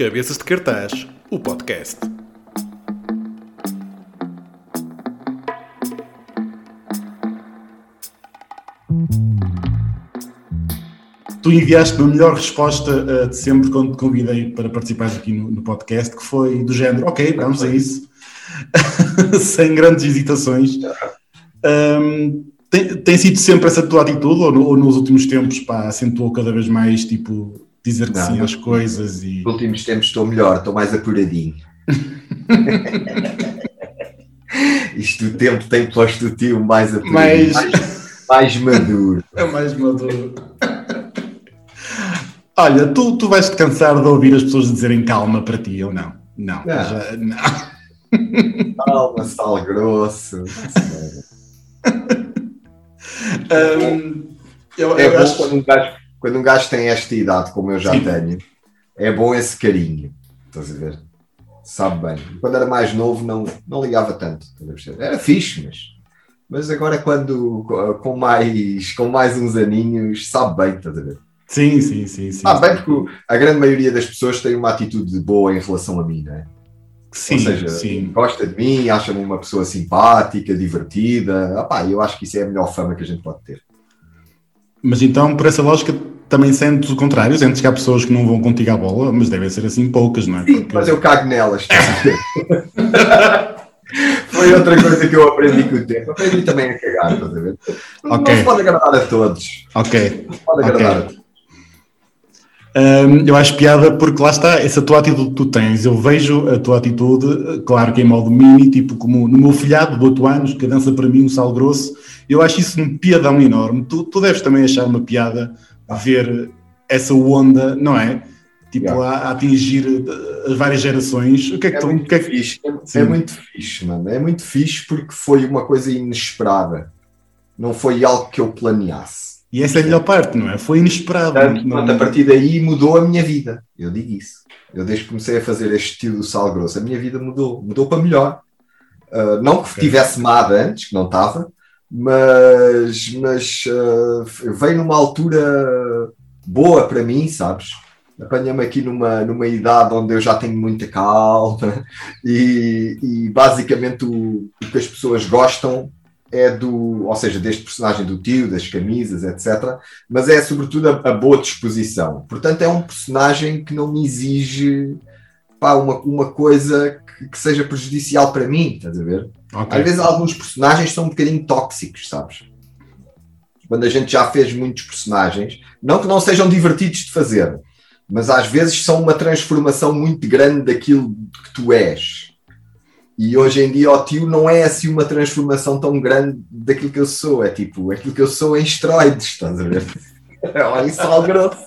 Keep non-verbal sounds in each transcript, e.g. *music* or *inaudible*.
Cabeças de Cartaz, o podcast. Tu enviaste a melhor resposta uh, de sempre quando te convidei para participares aqui no, no, podcast, que foi do género, ok, vamos a isso, *laughs* sem grandes hesitações. Um, tem, tem, sido sempre essa tua atitude ou, no, ou nos últimos tempos pá, acentuou cada vez mais tipo dizer que não, sim às coisas e. Nos últimos tempos estou melhor, estou mais apuradinho. *laughs* Isto o tempo tem posto o tio mais apuradinho, mais... mais, mais maduro. É mais maduro. Olha, tu, tu vais te cansar de ouvir as pessoas dizerem calma para ti ou não? Não, não. Já, não. Calma, sal grosso. *laughs* um, eu, é eu bom acho... quando um gajo quando um gajo tem esta idade, como eu já Sim. tenho, é bom esse carinho. Estás a ver? Sabe bem. Quando era mais novo, não, não ligava tanto. Era fixe, mas, mas agora, quando com mais, com mais uns aninhos, sabe bem, estás a ver? Sim, sim, sim. sim sabe bem, porque a grande maioria das pessoas tem uma atitude boa em relação a mim, não é? Sim, Ou seja, sim. gosta de mim, acha-me uma pessoa simpática, divertida. Epá, eu acho que isso é a melhor fama que a gente pode ter. Mas então, por essa lógica, também sentes o contrário, sentes que há pessoas que não vão contigo à bola, mas devem ser assim poucas, não é? Sim, Porque... mas eu cago nelas. *laughs* Foi outra coisa que eu aprendi com o tempo. Aprendi também a cagar, estás a ver? Okay. Não se pode agradar a todos. Ok. Não se pode agradar okay. a todos. Um, eu acho piada porque lá está, essa tua atitude que tu tens. Eu vejo a tua atitude, claro que em modo mini, tipo como no meu filhado de 8 anos, que dança para mim um sal grosso. Eu acho isso um piadão enorme. Tu, tu deves também achar uma piada ver essa onda, não é? Tipo, yeah. a, a, atingir as várias gerações. O que é que é tu. Muito que é que... Fixe. É, é, muito fixe, mano. É muito fixe porque foi uma coisa inesperada. Não foi algo que eu planeasse. E essa é a melhor parte, não é? Foi inesperado. Portanto, não... a partir daí mudou a minha vida. Eu digo isso. Eu desde que comecei a fazer este estilo do sal grosso, a minha vida mudou. Mudou para melhor. Uh, não que okay. tivesse mado antes, que não estava, mas, mas uh, veio numa altura boa para mim, sabes? Apanha-me aqui numa, numa idade onde eu já tenho muita calma *laughs* e, e basicamente o, o que as pessoas gostam é do, ou seja, deste personagem do tio, das camisas, etc. Mas é sobretudo a, a boa disposição. Portanto, é um personagem que não me exige pá, uma, uma coisa que, que, seja prejudicial para mim, estás a ver? Okay. Às vezes alguns personagens são um bocadinho tóxicos, sabes? Quando a gente já fez muitos personagens, não que não sejam divertidos de fazer, mas às vezes são uma transformação muito grande daquilo que tu és. E hoje em dia o tio não é assim uma transformação tão grande daquilo que eu sou. É tipo, aquilo que eu sou em esteroides, estás a ver? *laughs* Olha isso sal grosso.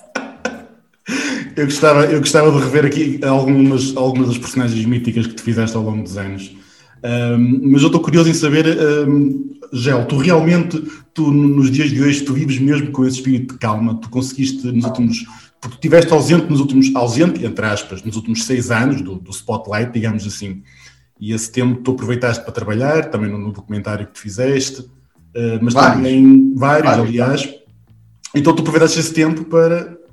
Eu gostava, eu gostava de rever aqui algumas, algumas das personagens míticas que tu fizeste ao longo dos anos. Um, mas eu estou curioso em saber, um, Gel, tu realmente, tu nos dias de hoje, tu vives mesmo com esse espírito de calma, tu conseguiste nos últimos, porque estiveste ausente nos últimos, ausente, entre aspas, nos últimos seis anos do, do Spotlight, digamos assim, e esse tempo tu aproveitaste para trabalhar, também no, no documentário que tu fizeste, uh, mas vários. também vários, vários, aliás, então tu aproveitaste esse tempo para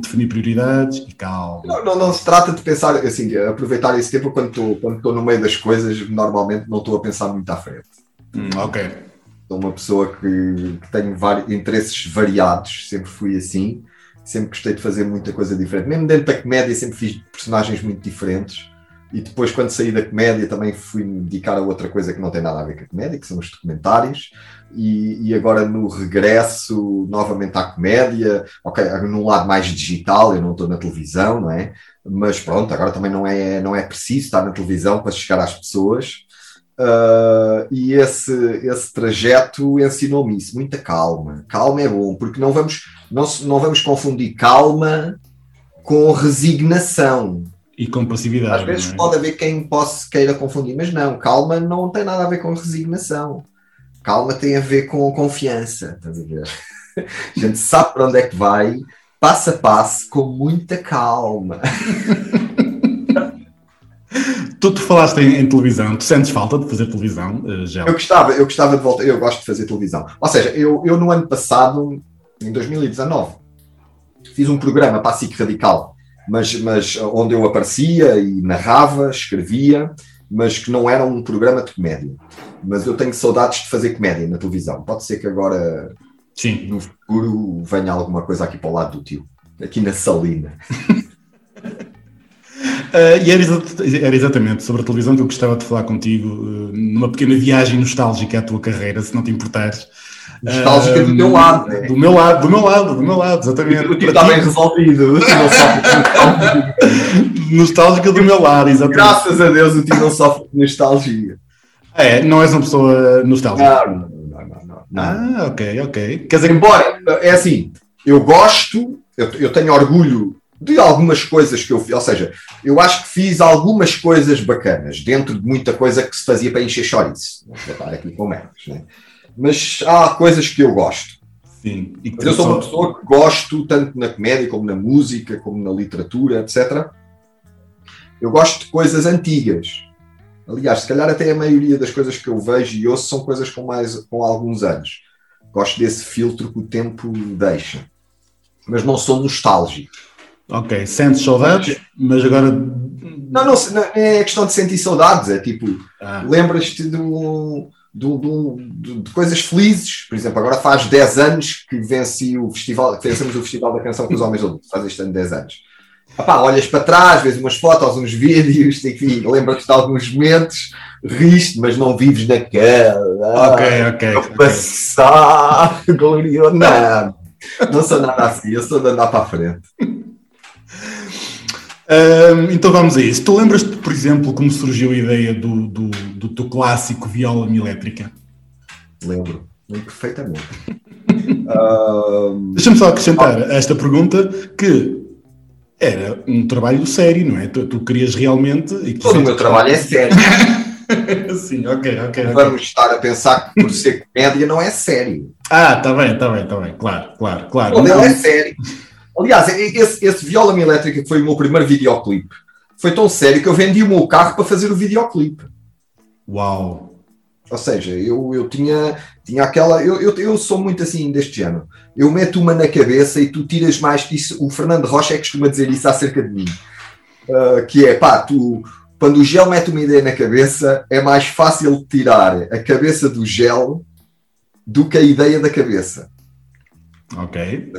definir prioridades e calma. Não, não, não, se trata de pensar assim, aproveitar esse tempo quando estou quando no meio das coisas, normalmente não estou a pensar muito à frente. Hum, ok. Sou uma pessoa que, que tenho vários interesses variados, sempre fui assim, sempre gostei de fazer muita coisa diferente. Mesmo dentro da comédia sempre fiz personagens muito diferentes. E depois, quando saí da comédia, também fui me dedicar a outra coisa que não tem nada a ver com a comédia, que são os documentários. E, e agora, no regresso novamente à comédia, ok, num lado mais digital, eu não estou na televisão, não é? Mas pronto, agora também não é, não é preciso estar na televisão para chegar às pessoas. Uh, e esse, esse trajeto ensinou-me isso, muita calma. Calma é bom, porque não vamos, não, não vamos confundir calma com resignação. E com passividade. Às vezes é? pode haver quem possa queira confundir, mas não, calma não tem nada a ver com resignação. Calma tem a ver com confiança, estás a ver? *laughs* A gente sabe para onde é que vai, passo a passo, com muita calma. *laughs* tu, tu falaste em, em, televisão, tu sentes falta de fazer televisão, uh, já? Eu gostava, eu gostava de voltar, eu gosto de fazer televisão. Ou seja, eu, eu no ano passado, em 2019, fiz um programa para a SIC Radical mas, mas onde eu aparecia e narrava, escrevia, mas que não era um programa de comédia. Mas eu tenho saudades de fazer comédia na televisão. Pode ser que agora, Sim. no futuro, venha alguma coisa aqui para o lado do tio, aqui na Salina. Uh, *laughs* e era, exa era, exatamente sobre a televisão que eu gostava de falar contigo, uh, numa pequena viagem nostálgica à tua carreira, se não te importares. Nostálgica uh, do teu lado, né? Do meu lado, do meu lado, do meu lado, exatamente. O tio está bem resolvido. nostálgica do meu lado, exatamente. Graças a Deus o tio não sofre de nostalgia. É, não és uma pessoa nostálgica. Não, não, não, não, não. Ah, ok, ok. Quer dizer, embora, é assim, eu gosto, eu, eu tenho orgulho de algumas coisas que eu fiz, ou seja, eu acho que fiz algumas coisas bacanas, dentro de muita coisa que se fazia para encher chouriço. Não vou estar aqui com merdas, né? Mas há coisas que eu gosto. Sim. E Mas eu sou uma pessoa que gosto, tanto na comédia, como na música, como na literatura, etc. Eu gosto de coisas antigas. Aliás, se calhar até a maioria das coisas que eu vejo e ouço são coisas com, mais, com alguns anos. Gosto desse filtro que o tempo deixa. Mas não sou nostálgico. Ok, sentes saudades, mas agora. Não, não, não é questão de sentir saudades, é tipo, ah. lembras-te de, um, de, de, de, coisas felizes. Por exemplo, agora faz 10 anos que venci o festival, vencemos o Festival da Canção com os Homens Adultos, faz este ano 10 anos. Epá, olhas para trás, vês umas fotos, uns vídeos, enfim, lembras-te de alguns momentos, riste, mas não vives naquela. Ok, ok. okay. Passar, *laughs* glorioso. Não, não sou nada assim, eu sou de andar para a frente. Uh, então vamos a isso. Tu lembras-te, por exemplo, como surgiu a ideia do, do, do teu clássico viola elétrica? Lembro, lembro perfeitamente. *laughs* uh... Deixa-me só acrescentar a esta pergunta que era um trabalho sério, não é? Tu, tu querias realmente. E Todo o meu trabalho é sério. *laughs* Sim, ok, ok. Vamos okay. estar a pensar que por ser comédia não é sério. Ah, está bem, está bem, está bem. Claro, claro, claro. Quando é sério. Aliás, esse, esse Viola Elétrica que foi o meu primeiro videoclipe foi tão sério que eu vendi o meu carro para fazer o videoclipe. Uau! Ou seja, eu, eu tinha, tinha aquela. Eu, eu, eu sou muito assim deste ano. Eu meto uma na cabeça e tu tiras mais que isso. O Fernando Rocha é que costuma dizer isso acerca de mim. Uh, que é, pá, tu. Quando o gel mete uma ideia na cabeça, é mais fácil tirar a cabeça do gel do que a ideia da cabeça. Ok.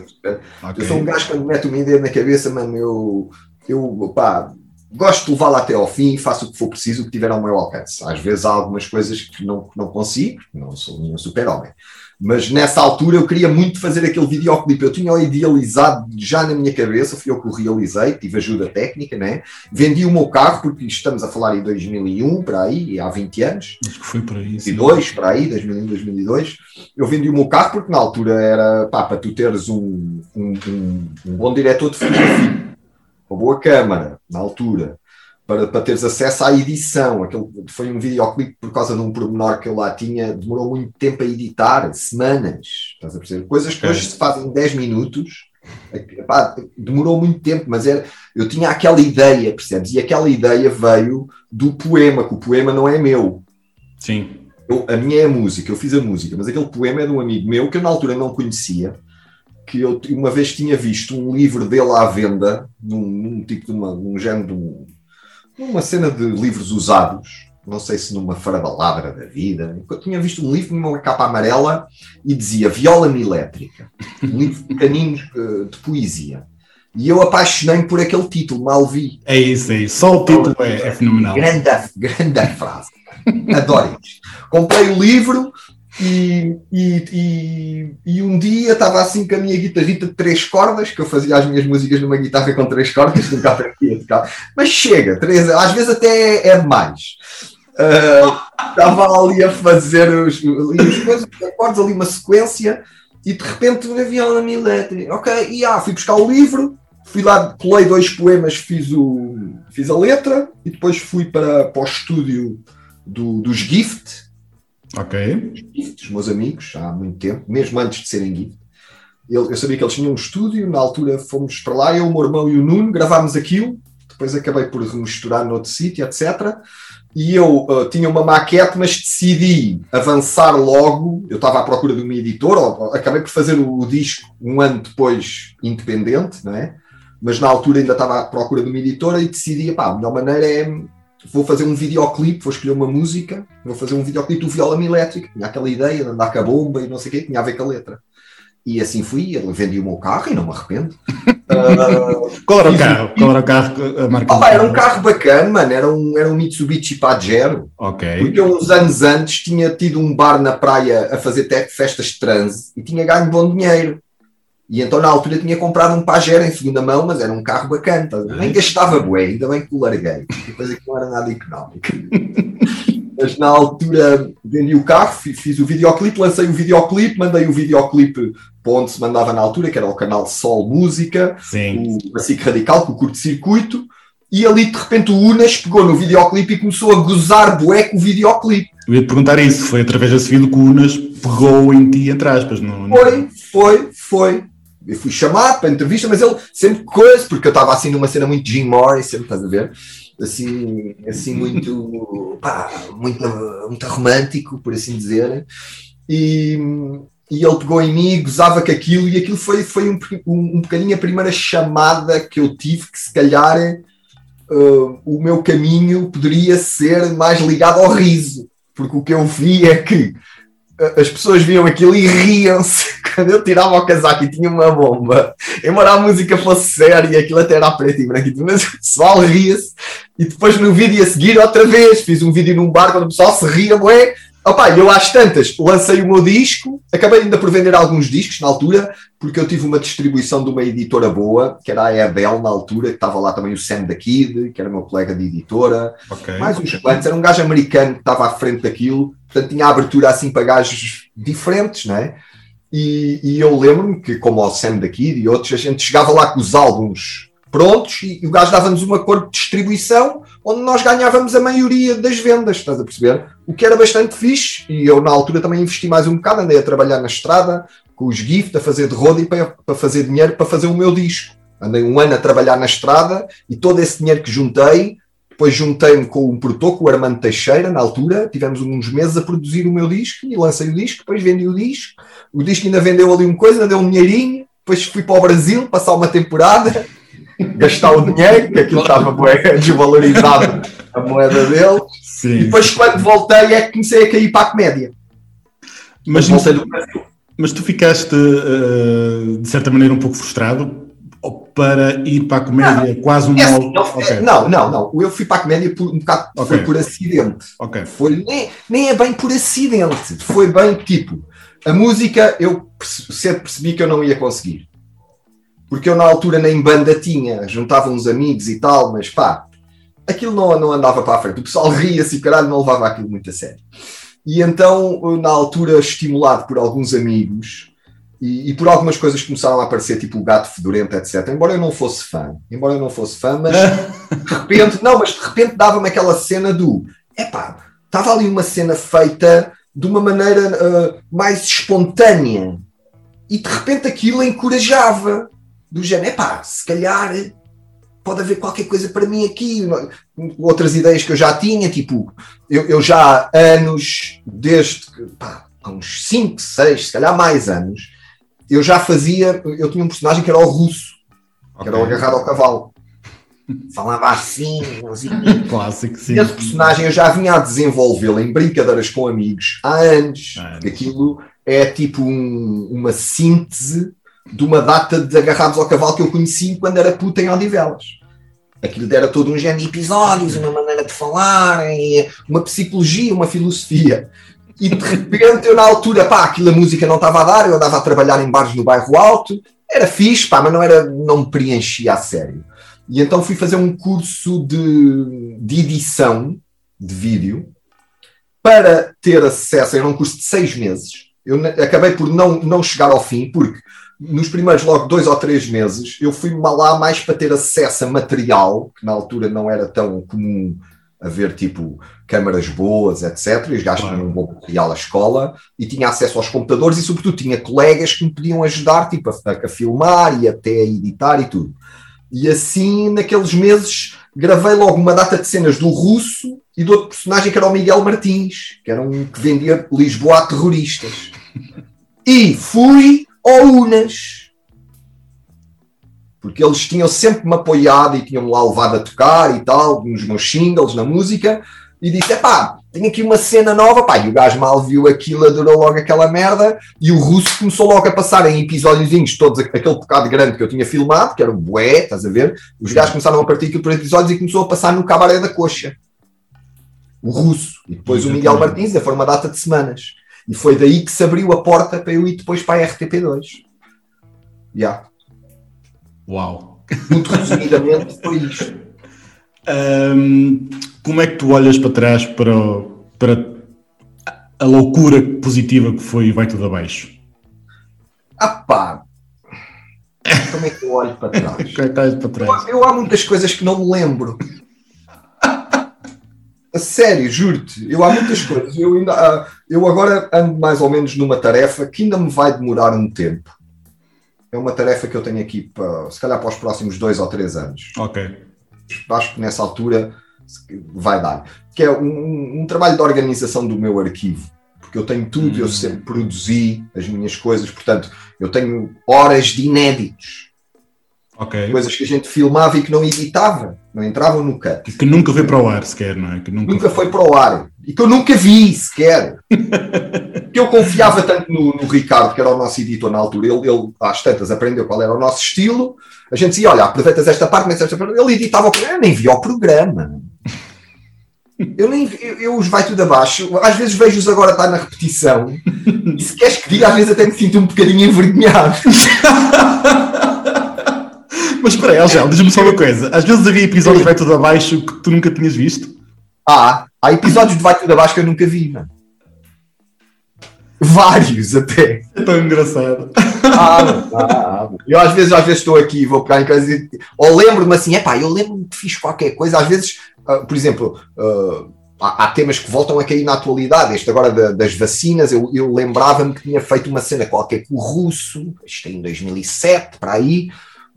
Eu sou um gajo quando mete uma ideia na cabeça, mano, eu, eu pá, gosto de levá-la até ao fim, faço o que for preciso, o que tiver ao meu alcance. Às vezes há algumas coisas que não, não consigo, não sou nenhum super-homem. Mas nessa altura eu queria muito fazer aquele videoclipe. Eu tinha o idealizado já na minha cabeça, fui eu que o realizei, tive ajuda técnica, né? Vendi o meu carro, porque estamos a falar em 2001, para aí, há 20 anos. Acho que foi por aí. 2002, para aí, 2001, 2002. Eu vendi o meu carro porque na altura era, pá, para tu teres um, um, um, um bom diretor de fotografia, uma boa câmara, na altura, para, para teres acesso à edição. Aquele, foi um videoclipe por causa de um pormenor que eu lá tinha, demorou muito tempo a editar, semanas. Estás a perceber? Coisas que hoje se fazem em 10 minutos. Epá, demorou muito tempo, mas era, eu tinha aquela ideia, percebes? E aquela ideia veio do poema, que o poema não é meu. Sim. Eu, a minha é a música, eu fiz a música, mas aquele poema é de um amigo meu que eu na altura não conhecia, que eu uma vez tinha visto um livro dele à venda, num, num tipo de uma, num género de um, numa cena de livros usados, não sei se numa Feira da Vida, eu tinha visto um livro numa capa amarela e dizia Viola Elétrica, um livro pequenino uh, de poesia. E eu apaixonei-me por aquele título, mal vi. É isso, é isso. Só o título é, é fenomenal. Grande, grande frase. Adoro isto. Comprei o livro, e, e, e, e, um dia estava assim com a minha guitarrita de três cordas, que eu fazia as minhas músicas numa guitarra com três cordas, nunca aprendi a tocar. Mas chega, três, às vezes até é demais. Uh, estava ali a fazer os, os coisas, acordes ali uma sequência e de repente uma viola elétrica. Ok, e ah, fui buscar o livro, fui lá, colei dois poemas, fiz, o, fiz a letra e depois fui para, para o estúdio do, dos Gift Ok. Os meus amigos, há muito tempo, mesmo antes de serem gift. Eu, sabia que eles tinham um estúdio, na altura fomos para lá, eu, o meu irmão e o Nuno, gravámos aquilo, depois acabei por remisturar noutro sítio, etc. E eu uh, tinha uma maquete, mas decidi avançar logo. Eu estava à procura de uma editora, acabei por fazer o, o disco um ano depois, independente, não é? mas na altura ainda estava à procura de uma editora e decidi, pá, a melhor maneira é vou fazer um videoclipe, vou escolher uma música, vou fazer um videoclipe do Viola Elétrico, tinha aquela ideia de andar com a bomba e não sei o quê, tinha a ver com a letra. E assim fui, ele vendi o meu carro e não me arrependo. *laughs* uh, Qual era o carro? Qual era o carro? A marca oh, era um carro bacana, mano. Era um, era um Mitsubishi Pajero. Ok. Porque eu, uns anos antes tinha tido um bar na praia a fazer festas de transe e tinha ganho bom dinheiro. E então na altura tinha comprado um Pajero em segunda mão, mas era um carro bacana. Nem gastava bué, ainda bem que o larguei. Depois aqui não era nada económico. *laughs* mas na altura vendi o carro, fiz o videoclipe, lancei o videoclipe, mandei o videoclipe para onde se mandava na altura, que era o canal Sol Música, Sim. o SIC Radical, com o curto-circuito, e ali de repente o Unas pegou no videoclipe e começou a gozar bué com o videoclipe. Eu ia te perguntar isso, foi através desse vídeo que o Unas pegou em ti, entre aspas. No... Foi, foi, foi. Eu fui chamado para a entrevista, mas ele sempre coisa, porque eu estava assim numa cena muito Jim Morrison, estás a ver? Assim, assim *laughs* muito, pá, muito, muito romântico, por assim dizer. E, e ele pegou em mim, gozava com aquilo, e aquilo foi, foi um, um, um bocadinho a primeira chamada que eu tive, que se calhar uh, o meu caminho poderia ser mais ligado ao riso, porque o que eu vi é que as pessoas viam aquilo e riam-se *laughs* quando eu tirava o casaco e tinha uma bomba. Embora a música fosse séria, aquilo até era preto e branco, mas o pessoal ria-se. E depois no vídeo a seguir, outra vez, fiz um vídeo num bar quando o pessoal se ria, ué. Opa, eu às tantas lancei o meu disco, acabei ainda por vender alguns discos na altura, porque eu tive uma distribuição de uma editora boa, que era a Ebel na altura, que estava lá também o Sam da Kid, que era meu colega de editora, okay. mais uns quantos, era um gajo americano que estava à frente daquilo, portanto tinha abertura assim para gajos diferentes, não é? E, e eu lembro-me que, como o Sam da Kid e outros, a gente chegava lá com os álbuns prontos e, e o gajo dava-nos um acordo de distribuição onde nós ganhávamos a maioria das vendas, estás a perceber? O que era bastante fixe e eu na altura também investi mais um bocado, andei a trabalhar na estrada com os gift, a fazer de roda e para, para fazer dinheiro para fazer o meu disco. Andei um ano a trabalhar na estrada e todo esse dinheiro que juntei, depois juntei-me com um produtor, com o Armando Teixeira, na altura, tivemos uns meses a produzir o meu disco e lancei o disco, depois vendi o disco. O disco ainda vendeu ali uma coisa, deu um dinheirinho, depois fui para o Brasil passar uma temporada gastar o dinheiro, que aquilo estava *laughs* desvalorizado a moeda dele. Sim. E depois, quando voltei, é que comecei a cair para a comédia. Mas, mas tu ficaste, uh, de certa maneira, um pouco frustrado para ir para a comédia, não, quase um é assim, não, okay. não, não, não. Eu fui para a comédia por, um bocado okay. foi por acidente. Okay. Foi, nem, nem é bem por acidente. Foi bem tipo. A música eu sempre percebi que eu não ia conseguir porque eu na altura nem banda tinha, juntava uns amigos e tal, mas pá, aquilo não, não andava para a frente. O pessoal *laughs* ria-se e caralho, não levava aquilo muito a sério. E então, na altura, estimulado por alguns amigos e, e, por algumas coisas que começaram a aparecer, tipo o gato fedorento, etc. Embora eu não fosse fã, embora eu não fosse fã, mas *laughs* de repente, não, mas de repente dava-me aquela cena do epá, estava ali uma cena feita de uma maneira uh, mais espontânea e de repente aquilo encorajava do género, pá, se calhar pode haver qualquer coisa para mim aqui. Outras ideias que eu já tinha, tipo, eu, eu já há anos, desde pá, há uns 5, 6, se calhar mais anos, eu já fazia, eu tinha um personagem que era o russo, okay. que era o agarrado ao cavalo. Falava assim, assim. *laughs* Clássico, sim. Esse personagem eu já vinha a desenvolvê-lo em brincadeiras com amigos há anos. Ah, Aquilo é tipo um, uma síntese de uma data de agarrados ao cavalo que eu conheci quando era puta em Odivelas. Aquilo era todo um género de episódios, uma maneira de falar, uma psicologia, uma filosofia. E de repente eu na altura, pá, aquilo a música não estava a dar, eu andava a trabalhar em bares no bairro alto, era fixe, pá, mas não, era, não me preenchia a sério. E então fui fazer um curso de, de edição de vídeo para ter acesso, era um curso de seis meses. Eu acabei por não, não chegar ao fim, porque nos primeiros logo dois ou três meses, eu fui lá mais para ter acesso a material, que na altura não era tão comum haver tipo câmaras boas, etc. E os gajos tinham um bom material à escola e tinha acesso aos computadores e, sobretudo, tinha colegas que me podiam ajudar tipo, a, a filmar e até a editar e tudo. E assim, naqueles meses, gravei logo uma data de cenas do russo e do outro personagem que era o Miguel Martins, que era um que vendia Lisboa a terroristas. E fui ou Unas. Porque eles tinham sempre me apoiado e tinham-me lá levado a tocar e tal, nos meus singles, na música, e disse: pá, tenho aqui uma cena nova, pá, e o gajo mal viu aquilo, adorou logo aquela merda, e o russo começou logo a passar em episódiozinhos, todos aquele bocado grande que eu tinha filmado, que era o bué, estás a ver? Os gajos começaram a partir aquilo por episódios e começou a passar no cabaré da coxa. O russo. E depois o Miguel Martins, foi uma data de semanas. E foi daí que se abriu a porta para eu ir depois para a RTP2. Já. Yeah. Uau! Muito resumidamente foi isto. Um, como é que tu olhas para trás para, para a loucura positiva que foi Vai Tudo Abaixo? Ah pá! Como é que eu olho para trás? *laughs* É para trás? Eu, eu, há muitas coisas que não me lembro. A sério, juro-te. Eu há muitas coisas. Eu, ainda, ah, eu agora ando mais ou menos numa tarefa que ainda me vai demorar um tempo. É uma tarefa que eu tenho aqui para, se calhar para os próximos dois ou três anos. Ok acho que nessa altura vai dar. Que é um, um, trabalho de organização do meu arquivo. Porque eu tenho tudo, hum. eu sempre produzi as minhas coisas, portanto, eu tenho horas de inéditos. Okay. Coisas que a gente filmava e que não editava, não entravam no cut. Que nunca foi para o ar sequer, não é? Que nunca, nunca foi para o ar. E que eu nunca vi sequer. que eu confiava tanto no, no, Ricardo, que era o nosso editor na altura, ele, ele às tantas aprendeu qual era o nosso estilo. A gente dizia: Olha, aproveitas esta parte, mas esta parte. Ele editava o programa, eu nem via o programa. Eu nem eu, eu os vai tudo abaixo. Às vezes vejo-os agora estar na repetição. E se queres que diga, às vezes até me sinto um bocadinho envergonhado. Mas espera aí, Gel, diz-me só uma coisa. Às vezes havia episódios Vai Tudo Abaixo que tu nunca tinhas visto? Ah, há episódios de Vai Tudo Abaixo que eu nunca vi, mano. Vários até. É tão engraçado. Ah, ah, eu às vezes, às vezes estou aqui e vou pegar em casa e, ou lembro-me assim, é pá, eu lembro-me que fiz qualquer coisa, às vezes, uh, por exemplo, uh, há, há, temas que voltam a cair na atualidade. Este agora da, das vacinas, eu, eu lembrava-me que tinha feito uma cena qualquer com o russo, isto em 2007, para aí,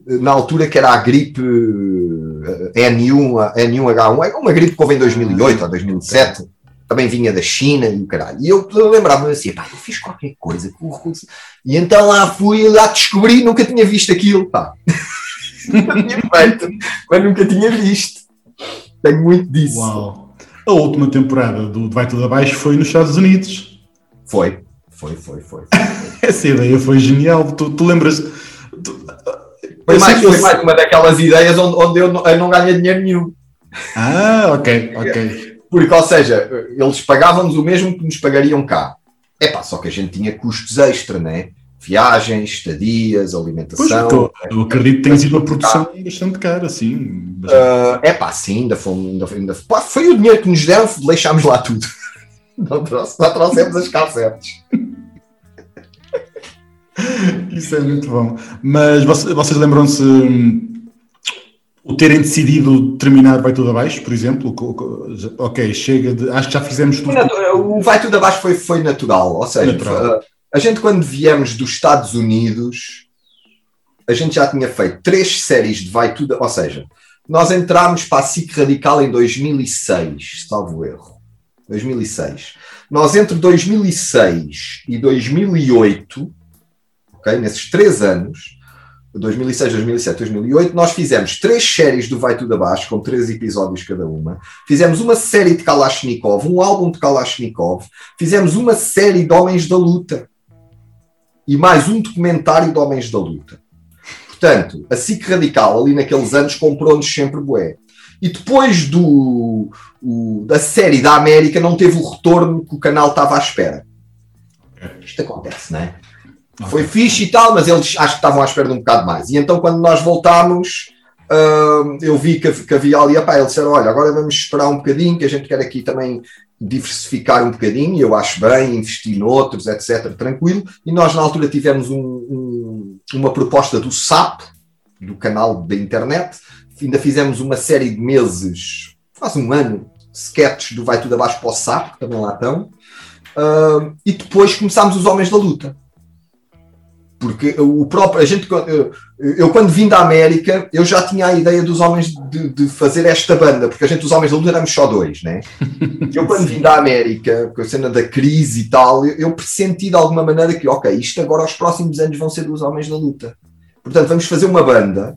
na altura que era a gripe N1, N1H1, é uma gripe que houve em 2008 ou 2007 também vinha da China e o caralho. E eu lembrava-me assim, pá, eu fiz qualquer coisa com o russo. E então lá fui, lá descobri, nunca tinha visto aquilo, pá. *laughs* nunca tinha feito, mas nunca tinha visto. Tenho muito disso. Uau. A última temporada do Vai Tudo Abaixo foi nos Estados Unidos. Foi, foi, foi, foi. *laughs* Essa ideia foi genial. Tu, tu lembras... Tu... Foi, mais, foi mais uma daquelas ideias onde, onde eu, não, eu não ganhei dinheiro nenhum. Ah, ok, *laughs* ok. Porque, ou seja, eles pagavam-nos o mesmo que nos pagariam cá. É pá, só que a gente tinha custos extra, né? Viagens, estadias, alimentação. Pois, eu, eu acredito que tenha sido uma produção bastante cara, sim. Uh, é pá, sim, ainda foi, ainda, ainda, pá, foi o dinheiro que nos deram, deixámos lá tudo. *laughs* Não, trouxe, não trouxemos as cassetes. Isso é muito bom. Mas vocês lembram-se hum, o terem decidido terminar Vai Tudo Abaixo, por exemplo, ok, chega de. Acho que já fizemos tudo. O Vai Tudo Abaixo foi, foi natural, ou seja, natural. a gente quando viemos dos Estados Unidos, a gente já tinha feito três séries de Vai Tudo, ou seja, nós entramos para a SIC Radical em 2006, salvo erro. 2006. Nós entre 2006 e 2008, ok, nesses três anos, 2006, 2007, 2008, nós fizemos três séries do Vai Tudo Abaixo, com três episódios cada uma. Fizemos uma série de Kalashnikov, um álbum de Kalashnikov. Fizemos uma série de Homens da Luta. E mais um documentário de Homens da Luta. Portanto, a SIC Radical, ali naqueles anos, comprou-nos sempre bué. E depois do, o, da série da América, não teve o retorno que o canal estava à espera. Isto acontece, não é? Okay. Foi fixe e tal, mas eles acho que estavam à espera de um bocado mais. E então, quando nós voltámos, uh, eu vi que, que havia ali, epá, eles disseram: olha, agora vamos esperar um bocadinho, que a gente quer aqui também diversificar um bocadinho, eu acho bem, investir noutros, etc., tranquilo. E nós, na altura, tivemos um, um, uma proposta do SAP, do canal da internet, ainda fizemos uma série de meses, faz um ano, sketches do Vai Tudo Abaixo para o SAP, que também lá estão. Uh, e depois começámos os Homens da Luta porque o próprio, a gente, eu, eu, quando vim da América, eu já tinha a ideia dos homens de, de fazer esta banda, porque a gente, os homens da luta, éramos só dois, né? Eu quando vim da América, com a cena da crise e tal, eu, eu pressenti de alguma maneira que, ok, isto agora aos próximos anos vão ser dos homens da luta. Portanto, vamos fazer uma banda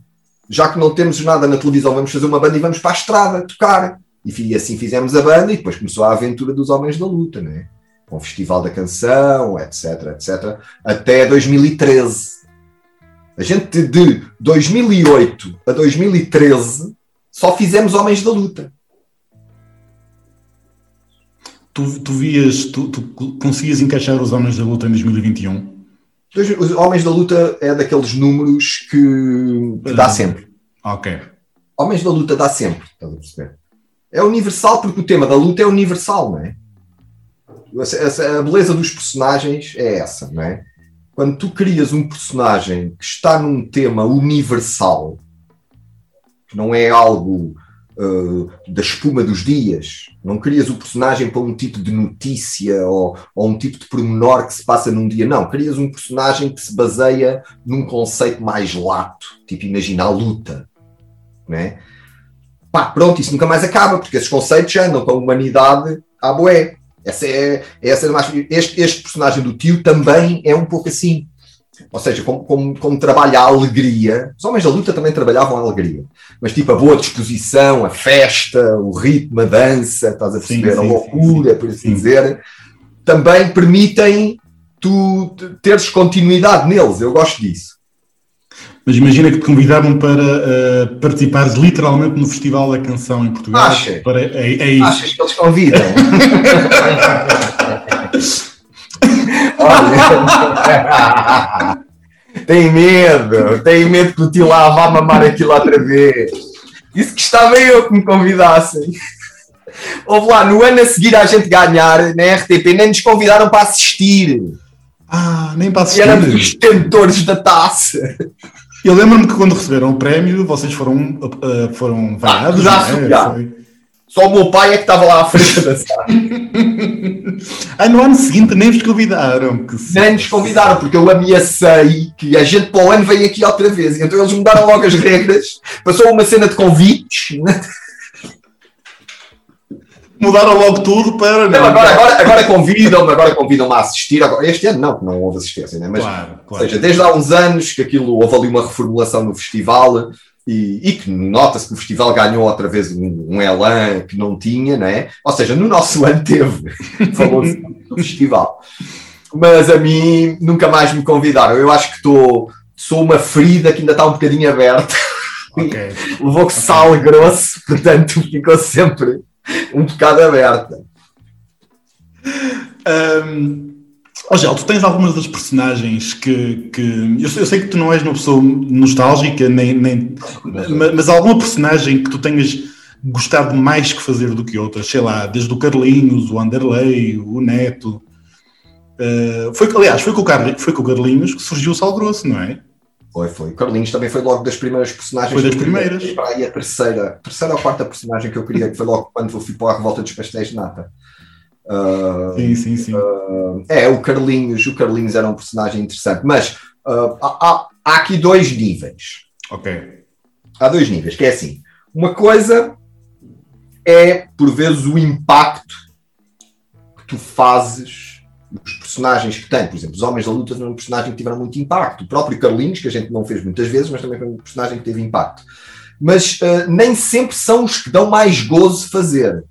já que não temos nada na televisão, vamos fazer uma banda e vamos para a estrada tocar. E assim fizemos a banda e depois começou a aventura dos Homens da Luta, né? Com o Festival da Canção, etc, etc, até 2013. A gente de 2008 a 2013 só fizemos Homens da Luta. Tu, tu vias, tu, tu conseguias encaixar os Homens da Luta em 2021? Os Homens da Luta é daqueles números que, que dá ah, sempre. Ok. Homens da Luta dá sempre, estás a perceber? É universal porque o tema da luta é universal, não é? A beleza dos personagens é essa, não é? Quando tu crias um personagem que está num tema universal, que não é algo uh, da espuma dos dias, não crias o personagem para um tipo de notícia ou, ou um tipo de pormenor que se passa num dia, não, crias um personagem que se baseia num conceito mais lato, tipo imagina a luta, não é? Pá, pronto, isso nunca mais acaba, porque esses conceitos andam com a humanidade à boé. Essa é, essa é mais, este, este personagem do tio também é um pouco assim. Ou seja, como, como, como, trabalha a alegria, os homens da luta também trabalhavam a alegria, mas tipo a boa disposição, a festa, o ritmo, a dança, estás a perceber, sim, sim, a loucura, sim, por assim dizer, também permitem tu teres continuidade neles. Eu gosto disso. Mas imagina que te convidavam para uh, participares literalmente no Festival da Canção em Portugal. Acha? Para, é, é isso. Achas que eles convidam? *laughs* tem medo, tem medo que o tio lá vá mamar aquilo outra vez. Isso que estava eu que me convidassem. Houve lá, no ano a seguir a gente ganhar na RTP, nem nos convidaram para assistir. Ah, nem para assistir. E éramos os detentores da taça. Eu lembro-me que quando receberam o prémio, vocês foram, uh, foram vaiados. Ah, já, é? já. Só o meu pai é que estava lá à frente da sala. *laughs* ah, no ano seguinte nem vos convidaram. Que nem nos convidaram, porque eu ameacei que a gente para o ano veio aqui outra vez. Então eles mudaram logo as regras. Passou uma cena de convites. Mudaram logo tudo para. Não, agora, agora, agora convidam-me, agora convidam-me a assistir. Agora, este ano não, não houve assistência, né? mas claro, claro. Ou seja, desde há uns anos que aquilo houve ali uma reformulação no festival e, e que nota-se que o festival ganhou outra vez um, um elan que não tinha, né? Ou seja, no nosso *laughs* ano teve, falou-se do festival. Mas a mim nunca mais me convidaram. Eu acho que estou. Sou uma ferida que ainda está um bocadinho aberta. Okay. *laughs* Levou que okay. sal grosso, portanto ficou sempre *laughs* um bocado aberta. Um, oh, tu tens algumas das personagens que. que eu, sei, eu, sei, que tu não és uma pessoa nostálgica, nem, nem, mas, mas alguma personagem que tu tenhas gostado mais que fazer do que outras, sei lá, desde o Carlinhos, o Anderley, o Neto. Uh, foi, aliás, foi com, o Carlinhos, foi com o Carlinhos que surgiu o Sal Grosso, não é? Foi, foi. Carlinhos também foi logo das primeiras personagens. Foi das primeiras. Aí a terceira, terceira ou quarta personagem que eu queria, que foi logo quando eu fui para a Revolta dos Pastéis de Nata. Uh, sim, sim, sim. Uh, é, o Carlinhos, o Carlinhos era um personagem interessante, mas uh, há, há, aqui dois níveis. Ok. Há dois níveis, que é assim, uma coisa é, por vezes, o impacto que tu fazes os personagens que têm, por exemplo, os Homens da Luta são um personagem que tiveram muito impacto. O próprio Carlinhos, que a gente não fez muitas vezes, mas também foi um personagem que teve impacto. Mas uh, nem sempre são os que dão mais gozo fazer.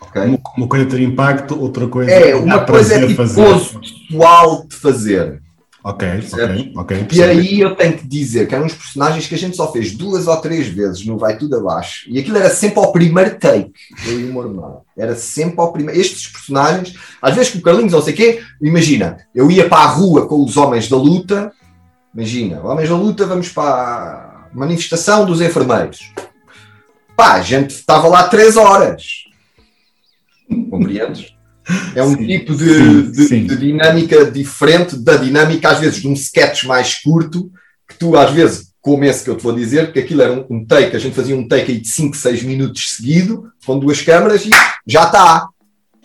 Okay? Uma coisa é ter impacto, outra coisa é uma coisa é tipo fazer. gozo pessoal de fazer. Ok, ok, ok. E aí eu tenho que dizer que eram uns personagens que a gente só fez duas ou três vezes no Vai Tudo Abaixo. E aquilo era sempre ao primeiro take, eu e o meu irmão. Era sempre ao primeiro. Estes personagens, às vezes com o Carlinhos, não sei o quê, imagina, eu ia para a rua com os homens da luta. Imagina, homens da luta, vamos para a manifestação dos enfermeiros. Pá, a gente estava lá três horas. Compreendes? É um sim, tipo de, sim, de, sim. de, dinâmica diferente da dinâmica, às vezes, de um sketch mais curto, que tu, às vezes, como esse que eu te vou dizer, que aquilo era um, um take, a gente fazia um take aí de 5, 6 minutos seguido, com duas câmaras, e já está.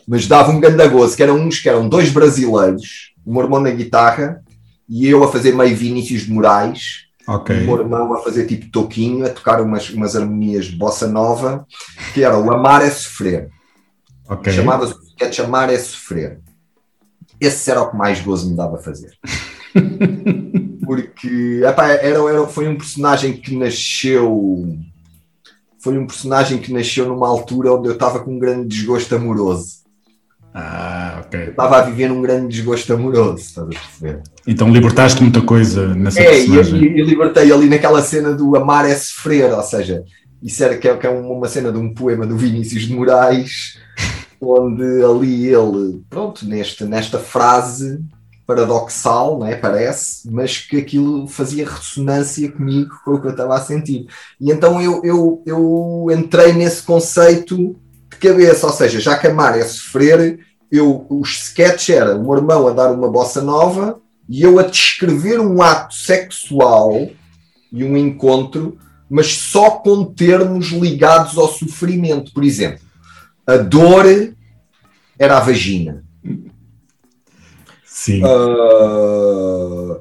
Mas dava um grande gozo, que eram uns que eram dois brasileiros, o meu irmão na guitarra, e eu a fazer meio Vinícius de Moraes, okay. o meu irmão a fazer tipo toquinho, a tocar umas, umas harmonias de bossa nova, que era o Amar é Sofrer. Okay. Chamava-se é chamar é sofrer. Esse era o que mais gozo me dava a fazer. *laughs* porque epá, era, era, foi um personagem que nasceu. Foi um personagem que nasceu numa altura onde eu estava com um grande desgosto amoroso. Ah, ok. Estava a viver um grande desgosto amoroso, estás a perceber? Então libertaste muita coisa nessa é, personagem. E, e libertei ali naquela cena do amar é sofrer, ou seja, isso era que é, que é uma cena de um poema do Vinícius de Moraes, onde ali ele, pronto, neste, nesta frase paradoxal, não é? parece, mas que aquilo fazia ressonância comigo, com o que eu estava a sentir. E então eu, eu, eu entrei nesse conceito de cabeça, ou seja, já que amar é sofrer, eu, os sketches era o meu irmão a dar uma bossa nova e eu a descrever um ato sexual e um encontro, mas só com termos ligados ao sofrimento. Por exemplo, a dor era a vagina. Sim. Uh,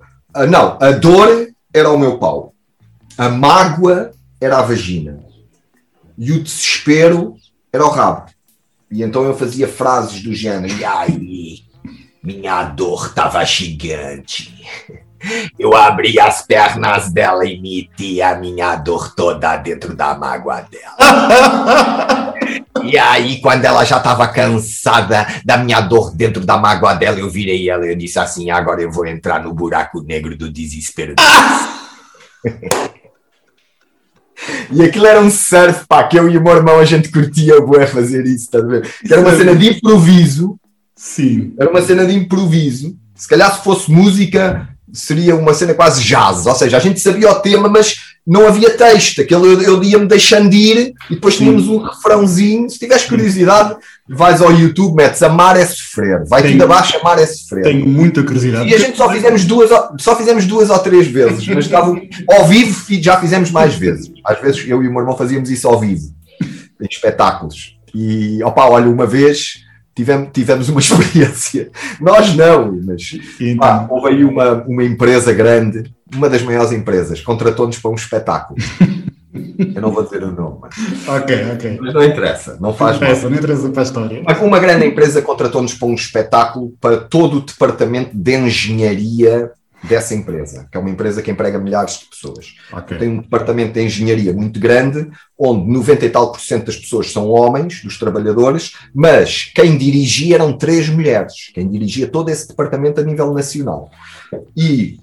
não, a dor era o meu pau. A mágoa era a vagina. E o desespero era o rabo. E então eu fazia frases do género: e aí, minha dor estava gigante. *laughs* Eu abri as pernas dela e meti a minha dor toda dentro da mágoa dela. *laughs* e aí, quando ela já estava cansada da minha dor dentro da mágoa dela, eu virei ela e eu disse assim: agora eu vou entrar no buraco negro do desespero. E aquilo era um surf, pá, que eu e o meu irmão a gente curtia a fazer isso, tá a ver? Era uma cena de improviso. Sim. Era uma cena de improviso. Se calhar se fosse música, seria uma cena quase jazz, ou seja, a gente sabia o tema, mas não havia texto, aquele eu, eu ia-me deixando ir e depois tínhamos um refrãozinho. Se tiveres curiosidade, vais ao YouTube, metes Amar é Sofrer, vai tudo abaixo, Amar é Sofrer. Tenho muita curiosidade. E a gente só fizemos duas, só fizemos duas ou três vezes, mas *laughs* estava ao vivo e já fizemos mais vezes. Às vezes eu e o meu irmão fazíamos isso ao vivo, em espetáculos. E opa, olha, uma vez tivemos, tivemos uma *laughs* experiência. Nós não, mas então. pá, houve aí uma, uma empresa grande, uma das maiores empresas, contratou-nos para um espetáculo. *laughs* Eu não vou dizer o nome, mas, ok, ok. mas não interessa, não faz não interessa, mal. Não interessa para a história. Uma grande empresa contratou-nos para um espetáculo para todo o departamento de engenharia dessa empresa, que é uma empresa que emprega milhares de pessoas. Okay. Tem um departamento de engenharia muito grande, onde 90 e tal por cento das pessoas são homens, dos trabalhadores, mas quem dirigia eram três mulheres, quem dirigia todo esse departamento a nível nacional. E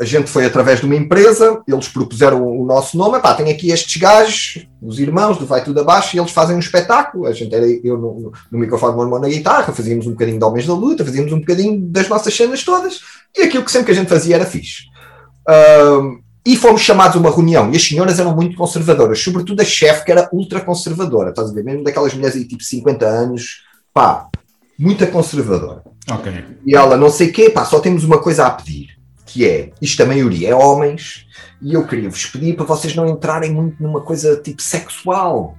a gente foi através de uma empresa, eles propuseram o nosso nome, pá, tem aqui estes gajos, os irmãos do Vai Tudo Abaixo, e eles fazem um espetáculo, a gente era eu no, no microfone, irmão na guitarra, fazíamos um bocadinho de Homens da Luta, fazíamos um bocadinho das nossas cenas todas, e aquilo que sempre que a gente fazia era fixe. Uh, e fomos chamados a uma reunião, e as senhoras eram muito conservadoras, sobretudo a chefe, que era ultra conservadora, estás a ver? Mesmo daquelas mulheres aí, tipo 50 anos, pá, muito conservadora. Ok. E ela, não sei o quê, pá, só temos uma coisa a pedir que é, isto a maioria é homens, e eu queria vos pedir para vocês não entrarem muito numa coisa tipo sexual,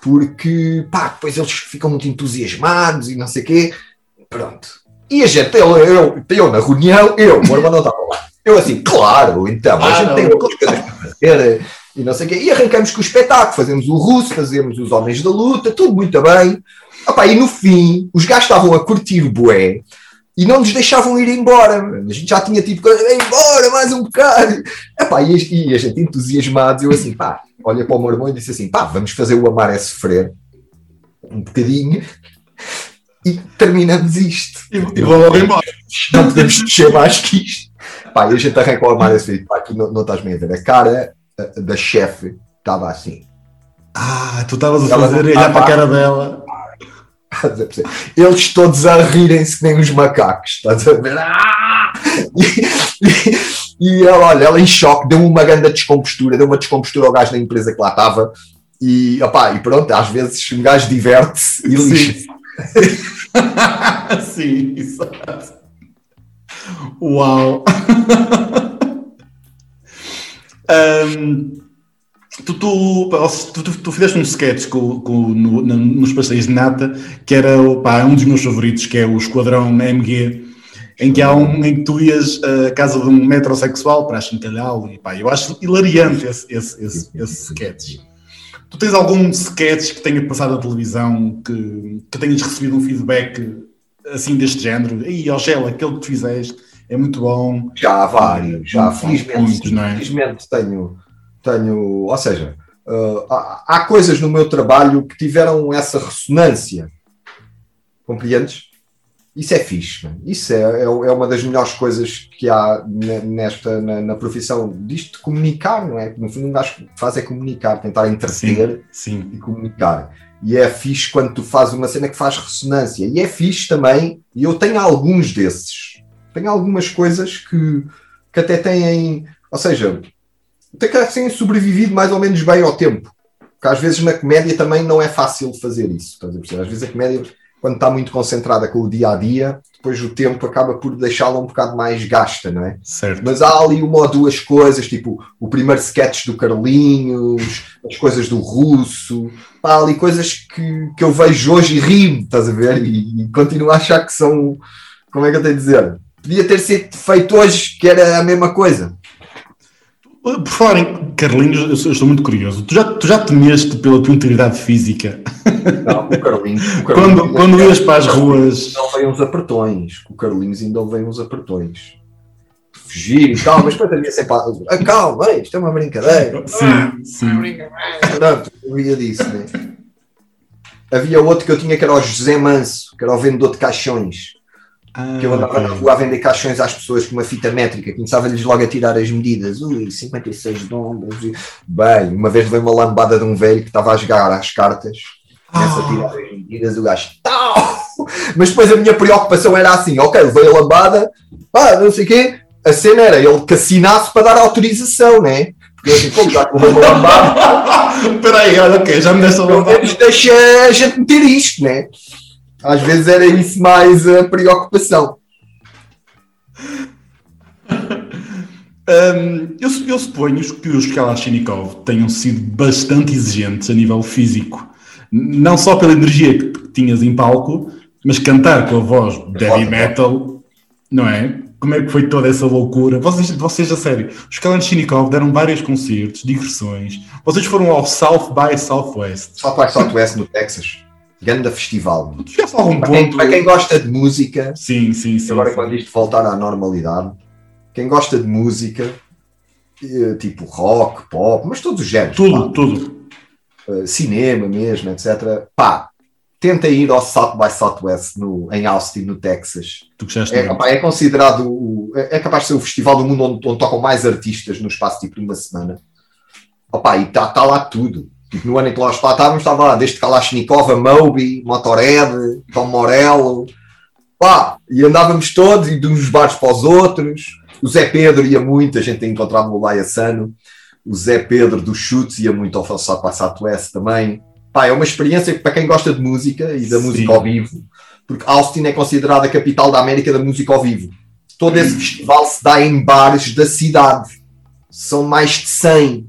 porque, pá, depois eles ficam muito entusiasmados e não sei o quê. Pronto. E a gente, eu, eu, eu na reunião, eu, o não estava lá. Eu assim, claro, então, a ah, gente não. tem outras coisas para fazer e não sei o quê. E arrancamos com o espetáculo, fazemos o russo, fazemos os homens da luta, tudo muito bem. Opa, e no fim, os gajos estavam a curtir o bué e não nos deixavam ir embora. A gente já tinha tipo, embora mais um bocado. Epá, e, e a gente entusiasmado, eu assim, pá, olha para o meu irmão e disse assim, pá, vamos fazer o Amar é Sofrer um bocadinho e terminamos isto. E, e vou logo embora. Não podemos mexer mais que isto. Pá, e a gente arranca o Amar é Sofrer, pá, aqui não, não estás bem a ver. A cara da chefe estava assim. Ah, tu estavas a fazer olhar para a cara dela. Eles todos a rirem-se que nem os macacos, estás a ver? Ah! E, e, e, ela, olha, ela em choque, deu uma grande descompostura, deu uma descompostura ao gajo da empresa que lá estava. E, opá, e pronto, às vezes um gajo diverte-se e lixa. *laughs* Sim, exato. Uau! *laughs* um, Tu, tu, tu, tu, fizeste um sketch com, com, no, nos passeios de nata que era pá, um dos meus favoritos, que é o Esquadrão MG, em que há um em que tu ias à casa de um metrosexual para chincalhá-lo e pá, eu acho hilariante esse, esse, esse, esse sketch. Tu tens algum sketch que tenha passado na televisão que, que tenhas recebido um feedback assim deste género? Aí, Ogela, aquele que tu fizeste, é muito bom. Já há vários, já, felizmente, muitos, não é? felizmente tenho, tenho, ou seja, uh, há, há coisas no meu trabalho que tiveram essa ressonância. Compreendes? Isso é fixe. Isso é, é, é uma das melhores coisas que há ne- nesta, na, na profissão disto de comunicar, não é? No fundo, um gajo que faz é comunicar, tentar entreter Sim, e comunicar. E é fixe quando tu fazes uma cena que faz ressonância. E é fixe também, e eu tenho alguns desses. Tenho algumas coisas que, que até têm, ou seja, até que têm sobrevivido mais ou menos bem ao tempo. Porque às vezes na comédia também não é fácil fazer isso. Às vezes a comédia, quando está muito concentrada com o dia a dia, depois o tempo acaba por deixá-la um bocado mais gasta, não é? certo. Mas há ali uma ou duas coisas, tipo o primeiro sketch do Carlinhos, as coisas do Russo, há ali coisas que, que eu vejo hoje e rio, estás a ver? E, e continuo a achar que são, como é que eu tenho a dizer? Podia ter sido feito hoje, que era a mesma coisa. Por falar em Carlinhos, eu sou- eu estou muito curioso. Tu já, tu já temeste pela tua integridade física? Não, o Carlinhos. O Carlinhos Quando, quando ias para as ruas. Ainda levei uns apertões. O Carlinhos ainda levei uns apertões. Fugir e tal, mas depois havia sempre. Ah, calma, ei, isto é uma brincadeira. Sim, sim. Pronto, havia disso, né? Havia outro que eu tinha que era o José Manso, que era o vendedor de caixões. Ah, Que eu andava na ok. rua a vender caixões às pessoas com uma fita métrica, começava-lhes logo a tirar as medidas. Ui, 56 dombos. e- Bem, uma vez veio uma lambada de um velho que estava a jogar às cartas, começa a tirar as medidas, o gajo, tal! Mas depois a minha preocupação era assim: ok, levei a lambada, pá, não sei o quê. A cena era ele que assinasse para dar autorização, né? Porque eu assim, pô, já que levei uma lambada, *laughs* Espera aí, olha, ok, já me deste a menos deixa a gente meter isto, né? Às vezes era isso mais a preocupação. Hum, eu, eu suponho que os Kalashnikov tenham sido bastante exigentes a nível físico. Não só pela energia que tinhas em palco, mas cantar com a voz de heavy metal, não é? Como é que foi toda essa loucura? Vocês, vocês a sério, os Kalashnikov deram vários concertos, digressões. Vocês foram ao South by Southwest. South by Southwest no Texas. Ganda festival. Chegaste a algum Para quem, ponto. para quem gosta de música, Sim, sim, sim. agora sim. quando isto voltar à normalidade, quem gosta de música, eh, tipo rock, pop, mas todos os géneros, Tudo, pá, tudo. eh, cinema mesmo, etc. Pá, tenta ir ao South by Southwest no, em Austin, no Texas. Tu gostaste É, pá, é considerado, o- é é capaz de ser o festival do mundo onde, onde tocam mais artistas no espaço tipo de uma semana. Opa, e está tá lá tudo. No ano em que lá estávamos, estava lá desde Kalashnikov, a Moby, Motorhead, Tom Morello. Pá, e andávamos todos, e de uns bares para os outros. O Zé Pedro ia muito, a gente tem encontrado no Laia Sano. O Zé Pedro dos Chutes ia muito ao South by Southwest também. Pá, é uma experiência que para quem gosta de música e da Sim. música ao vivo, porque Austin é considerada a capital da América da música ao vivo. Todo esse festival se dá em bares da cidade. São mais de 100.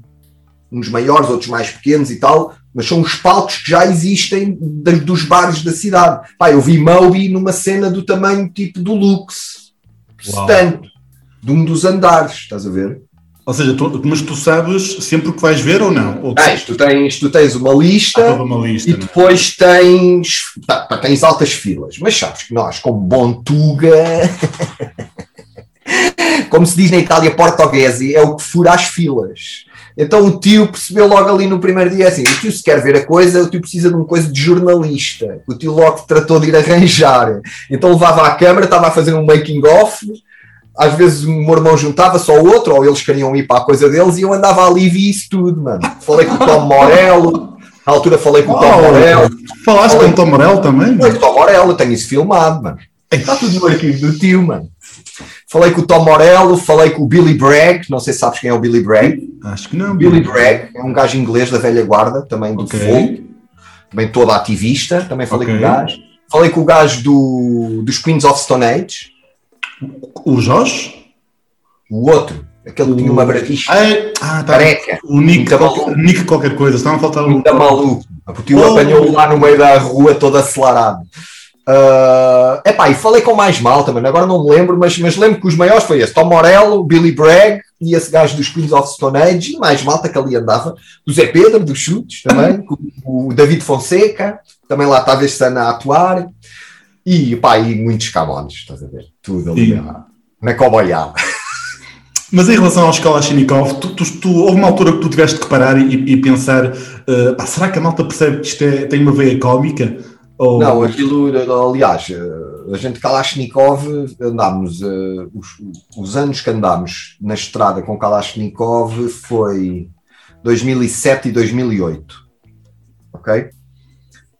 Uns maiores, outros mais pequenos e tal, mas são os palcos que já existem da- dos bares da cidade. Pá, eu vi Moby numa cena do tamanho tipo do Lux. Tanto. De um dos andares, estás a ver? Ou seja, tu- mas tu sabes sempre o que vais ver ou não? Ou tu Tens, tu, tens, tu tens uma lista. toda uma lista, E não é? depois tens, tá, pá, tens altas filas, mas sabes que nós, como bom Tuga, *laughs* como se diz na Itália portuguesa, é o que fura as filas. Então o tio percebeu logo ali no primeiro dia assim: o tio se quer ver a coisa, o tio precisa de uma coisa de jornalista. O tio logo tratou de ir arranjar. Então levava a câmara, estava a fazer um making-off. Às vezes o meu irmão juntava só outro, ou eles queriam ir para a coisa deles, e eu andava ali e vi isso tudo, mano. Falei com o Tom Morello, na altura falei com o Tom Morello. Falaste com o Tom Morello também? Falei com o Tom Morello, eu tenho isso filmado, mano. Está tudo no arquivo do tio, mano. Falei com o Tom Morello, falei com o Billy Bragg, não sei se sabes quem é o Billy Bragg. Acho que não. Billy Bragg é um gajo inglês da velha guarda, também do Ok. fogo, também todo ativista, também falei Ok. com o gajo. Falei com o gajo do, dos Queens of Stone Age, O Jorge? o outro, aquele que tinha uma braguicha Ah, tá. careca, O Nick, qualquer. Nick qualquer coisa. Estava a faltar o. muito maluco. O tio Oh. apanhou lá no meio da rua todo acelerado. Uh, epá, e falei com mais mal também, agora não me lembro, mas, mas lembro que os maiores foi esse: Tom Morello, Billy Bragg e esse gajo dos Queens of Stone Age, e mais malta que ali andava, o Zé Pedro dos Chutes também, *laughs* com o David Fonseca, também lá estava este ano a atuar, e pá, e muitos camões, estás a ver? Tudo ali. Ah. na coboiada. *laughs* Mas em relação aos Kalashnikov, tu, tu, tu, houve uma altura que tu tiveste que parar e, e pensar: uh, pá, será que a malta percebe que isto é, tem uma veia cómica? Ou... Não, aquilo, aliás, eh, a gente Kalashnikov andámos, uh, os, os, anos que andámos na estrada com Kalashnikov foi 2007 e 2008, ok?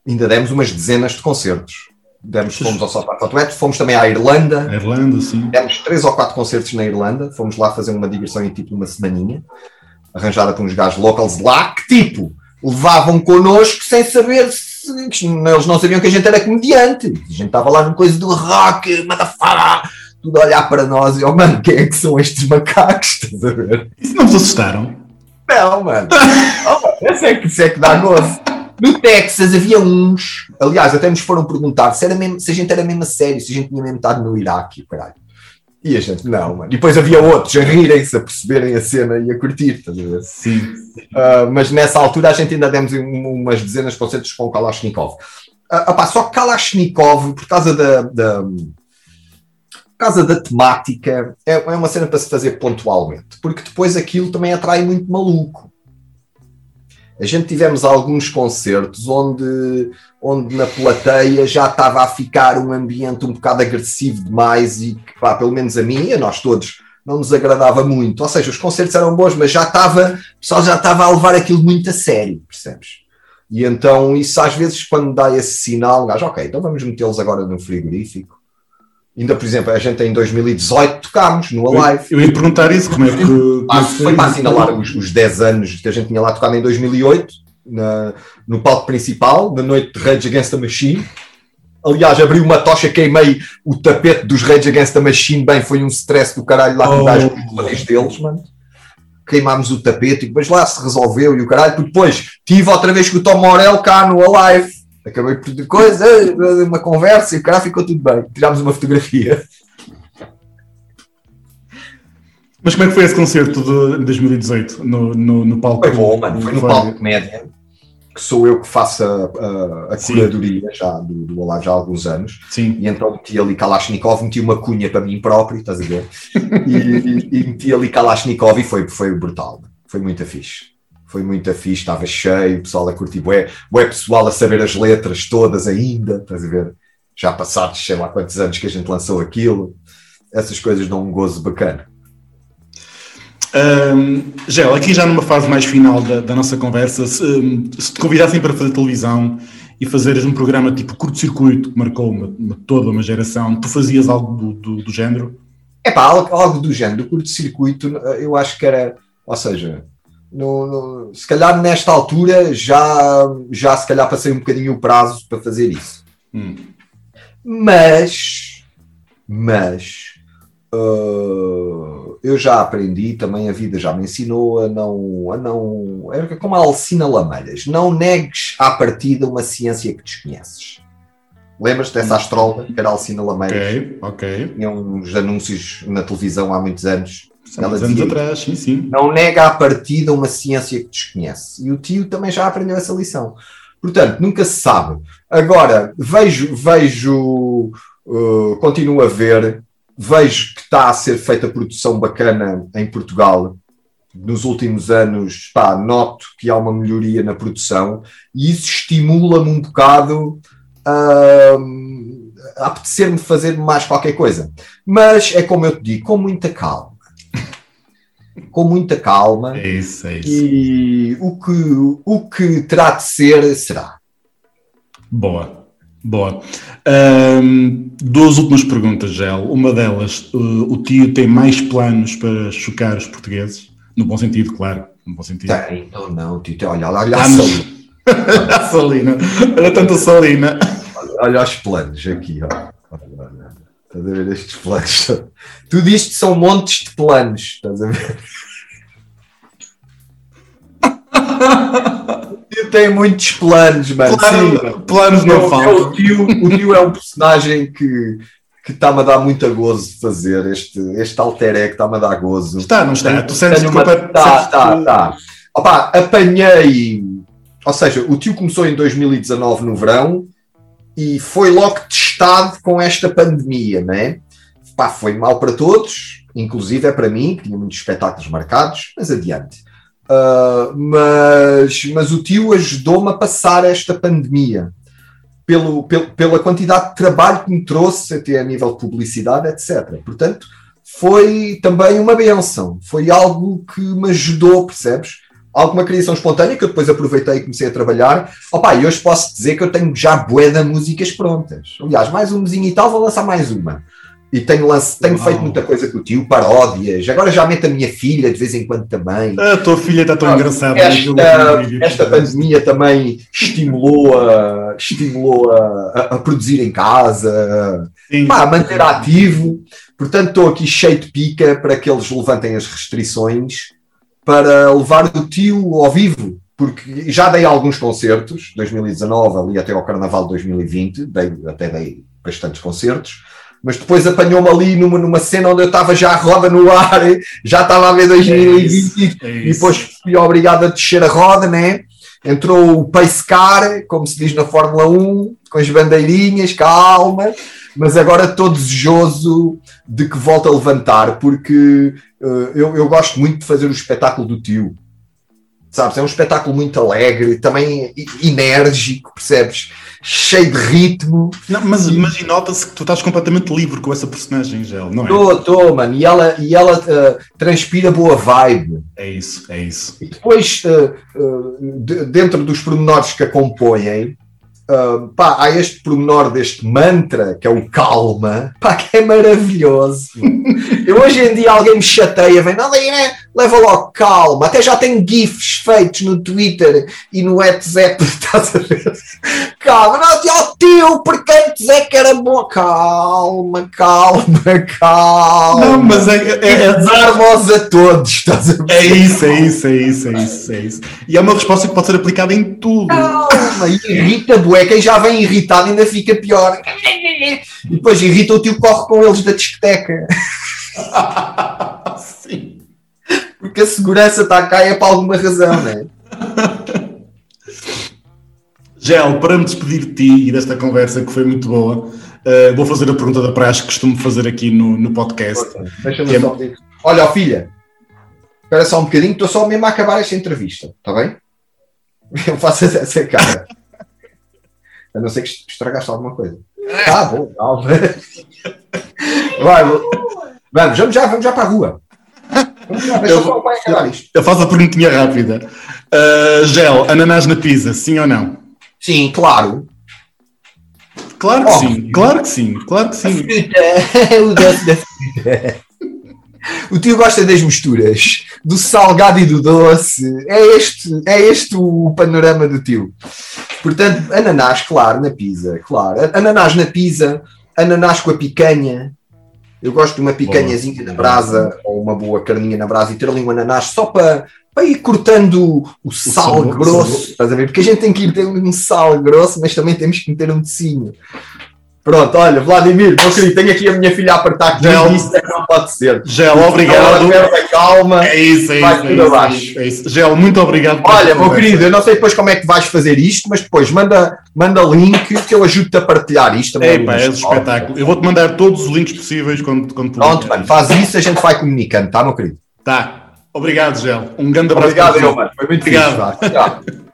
Ainda demos umas dezenas de concertos. Demos, fomos ao Salto fomos também à Irlanda. Irlanda, sim. Demos três ou quatro concertos na Irlanda. Fomos lá fazer uma digressão em tipo uma semaninha, arranjada por uns gajos locals lá, que tipo, levavam connosco sem saber se. Eles não sabiam que a gente era comediante. A gente estava lá numa coisa do rock, motherfucker, tudo a olhar para nós e, oh mano, quem é que são estes macacos? Estás a ver? Isso não vos assustaram? Não, mano. *laughs* oh, esse é que, esse é que dá gozo. No Texas havia uns, aliás, até nos foram perguntar se, era mesmo, se a gente era mesmo a sério, se a gente tinha mesmo estado no Iraque, caralho. E a gente, não, mano. E depois havia outros a rirem-se, a perceberem a cena e a curtir, estás a ver? Sim. Uh, mas nessa altura a gente ainda demos umas dezenas de concertos com o Kalashnikov. Uh, opá, só que Kalashnikov, por causa da, da, por causa da temática, é, é uma cena para se fazer pontualmente, porque depois aquilo também atrai muito maluco a gente tivemos alguns concertos onde, onde na plateia já estava a ficar um ambiente um bocado agressivo demais e que, pá, pelo menos a mim e a nós todos, não nos agradava muito. Ou seja, os concertos eram bons, mas já estava, o pessoal já estava a levar aquilo muito a sério, percebes? E então, isso às vezes, quando dá esse sinal, gajo, ok, então vamos metê-los agora no frigorífico Ainda, por exemplo, a gente em 2018 tocámos no Alive. Eu, eu ia perguntar isso, como é que. É foi para assinalar os, os 10 anos que a gente tinha lá tocado em 2008, na, no palco principal, na noite de Rage Against the Machine. Aliás, abri uma tocha, queimei o tapete dos Rage Against the Machine. Bem, foi um stress do caralho lá com oh. os deles, mano. Queimámos o tapete e depois lá se resolveu e o caralho. Depois tive outra vez com o Tom Morel cá no Alive Acabei por de coisa, uma conversa e o cara ficou tudo bem. Tirámos uma fotografia. Mas como é que foi esse concerto de 2018 no, no, no palco? Foi bom, mano. Foi no palco de média, que sou eu que faço a, a, a curadoria já do, do Olavo já há alguns anos. Sim. E então meti ali Kalashnikov, meti uma cunha para mim próprio, estás a ver? e, e, e meti ali Kalashnikov e foi, foi brutal. Foi muito fixe foi muito fixe, estava cheio, o pessoal a curtir, bué, bué pessoal a saber as letras todas ainda, estás a ver? Já passados sei lá quantos anos que a gente lançou aquilo, essas coisas dão um gozo bacana. Um, Gel, aqui já numa fase mais final da, da nossa conversa, se, um, se, te convidassem para fazer televisão e fazeres um programa tipo curto-circuito que marcou uma, uma, toda uma geração, tu fazias algo do, do, do género? É pá, algo, algo do género, curto-circuito, eu acho que era, ou seja, no, no, se calhar nesta altura já, já se calhar passei um bocadinho o prazo para fazer isso. Hum. Mas, mas uh, eu já aprendi, também a vida já me ensinou a não, a não é como a Alcina Lameiras, não negues à partida uma ciência que desconheces. Lembras-te dessa astróloga que era a Alcina Lameiras? Ok, ok. Tinha uns anúncios na televisão há muitos anos ela anos dizia, atrás, sim, sim. Não nega à partida uma ciência que desconhece. E o tio também já aprendeu essa lição. Portanto, nunca se sabe. Agora, vejo, vejo, uh, continuo a ver, vejo que está a ser feita produção bacana em Portugal. Nos últimos anos, pá, noto que há uma melhoria na produção e isso estimula-me um bocado uh, a apetecer-me fazer mais qualquer coisa. Mas é como eu te digo, com muita calma *laughs* com muita calma. É isso, é isso. E o que, o que terá de ser, será. Boa, boa. Um, duas últimas perguntas, Gel. Uma delas, uh, o tio tem mais planos para chocar os portugueses? No bom sentido, claro. No bom sentido. Tem, então não, tio. Olha, olha, olha a Salina. *laughs* a Salina. Olha tanta Salina. Olha, olha os planos aqui, ó. Estás a ver estes planos? Tudo isto são montes de planos, estás a ver? *laughs* tio tem muitos planos, mano. Plano, planos não faltam. O tio, o tio é um personagem que que está-me a dar muito gozo fazer este, este alter ego está-me a dar gozo. Está, não está? Tu sentes uma... Está, está, está. Opa, apanhei. Ou seja, o tio começou em 2019 no verão e foi logo testado com esta pandemia, né? pá, foi mal para todos, inclusive é para mim, que tinha muitos espetáculos marcados, mas adiante. Uh, mas, mas o tio ajudou-me a passar esta pandemia pelo, pelo, pela quantidade de trabalho que me trouxe, até a nível de publicidade, etc. Portanto, foi também uma benção, foi algo que me ajudou, percebes? Alguma criação espontânea que eu depois aproveitei e comecei a trabalhar. Opa, e hoje posso dizer que eu tenho já bué de músicas prontas. Aliás, mais um e tal, vou lançar mais uma. E tenho, lance, tenho feito muita coisa com o tio, paródias. Agora já meto a minha filha de vez em quando também. A tua filha está tão ah, engraçada. Esta, esta pandemia também estimulou, a, estimulou a, a, produzir em casa, pá, a manter ativo. Portanto, estou aqui cheio de pica para que eles levantem as restrições para levar o tio ao vivo. Porque já dei alguns concertos, 2019 ali até ao Carnaval de 2020, dei, até dei bastantes concertos mas depois apanhou-me ali numa, numa cena onde eu estava já a roda no ar, já estava a ver 2020 é isso, é e depois fui obrigado a descer a roda, né? Entrou o pace car, como se diz na Fórmula 1, com as bandeirinhas, calma, mas agora estou desejoso de que volte a levantar, porque uh, eu, eu gosto muito de fazer o espetáculo do tio sabes? É um espetáculo muito alegre, também enérgico, percebes? Cheio de ritmo. Não, mas, e... mas nota-se que tu estás completamente livre com essa personagem, Gel, não é? Estou, estou, mano. E ela, e ela uh, transpira boa vibe. É isso, é isso. E depois, uh, uh, de, dentro dos pormenores que a compõem, Pá, há este pormenor deste mantra, que é o calma, pá, que é maravilhoso. Eu hoje em dia alguém me chateia, vem, não, é, leva logo calma. Até já tenho GIFs feitos no Twitter e no WhatsApp, *laughs* estás a ver? Calma, não, tio, tio, é que era bom. Calma, calma, calma. Não, mas é. é, é Desarma-os a todos, estás a ver? É isso, é isso, é isso, é isso, é isso. E é uma resposta que pode ser aplicada em tudo. Calma, irrita, bué é quem já vem irritado ainda fica pior. E depois irrita o tio corre com eles da discoteca. *laughs* Sim. Porque a segurança está cá é para alguma razão, não é? *laughs* Gel, para me despedir de ti e desta conversa que foi muito boa, uh, vou fazer a pergunta da praxe que costumo fazer aqui no, no podcast. Deixa-me é... só Olha, ó, filha, espera só um bocadinho, estou só mesmo a acabar esta entrevista, está bem? Eu faço essa cara. A não ser que estragaste alguma coisa. Tá bom, calma. Vai, vamos, vamos já, vamos já para a rua. eu, eu faço a perguntinha rápida. Uh, gel, ananás na pizza, sim ou não? Sim, claro. Claro que sim, claro que sim, claro que sim. *laughs* o doce da fruta. O tio gosta das misturas, do salgado e do doce. É este, é este o panorama do tio. Portanto, ananás, claro, na pizza, claro. Ananás na pizza, ananás com a picanha. Eu gosto de uma picanhazinha na brasa, ou uma boa carninha na brasa, e ter ali um ananás só para, para ir cortando o, sal, grosso. Estás a ver? Porque a gente tem que ir ter um sal grosso, mas também temos que meter um tecinho. Pronto, olha, Vladimir, meu querido, tenho aqui a minha filha a apertar que Gel, isso é que não pode ser. Gel, obrigado. Ela, calma. É isso, é isso. É isso, abaixo. é isso. Gel, muito obrigado. Olha, meu querido, eu não sei depois como é que vais fazer isto, mas depois manda, manda link que eu ajudo-te a partilhar isto. É, pá, é um espetáculo. Eu vou-te mandar todos os links possíveis quando, quando Pronto, mano, faz isso, a gente vai comunicando, tá, meu querido? Tá. Obrigado, Gel. Um grande abraço. Obrigado, eu, mano. Foi muito obrigado. Fixe, *laughs*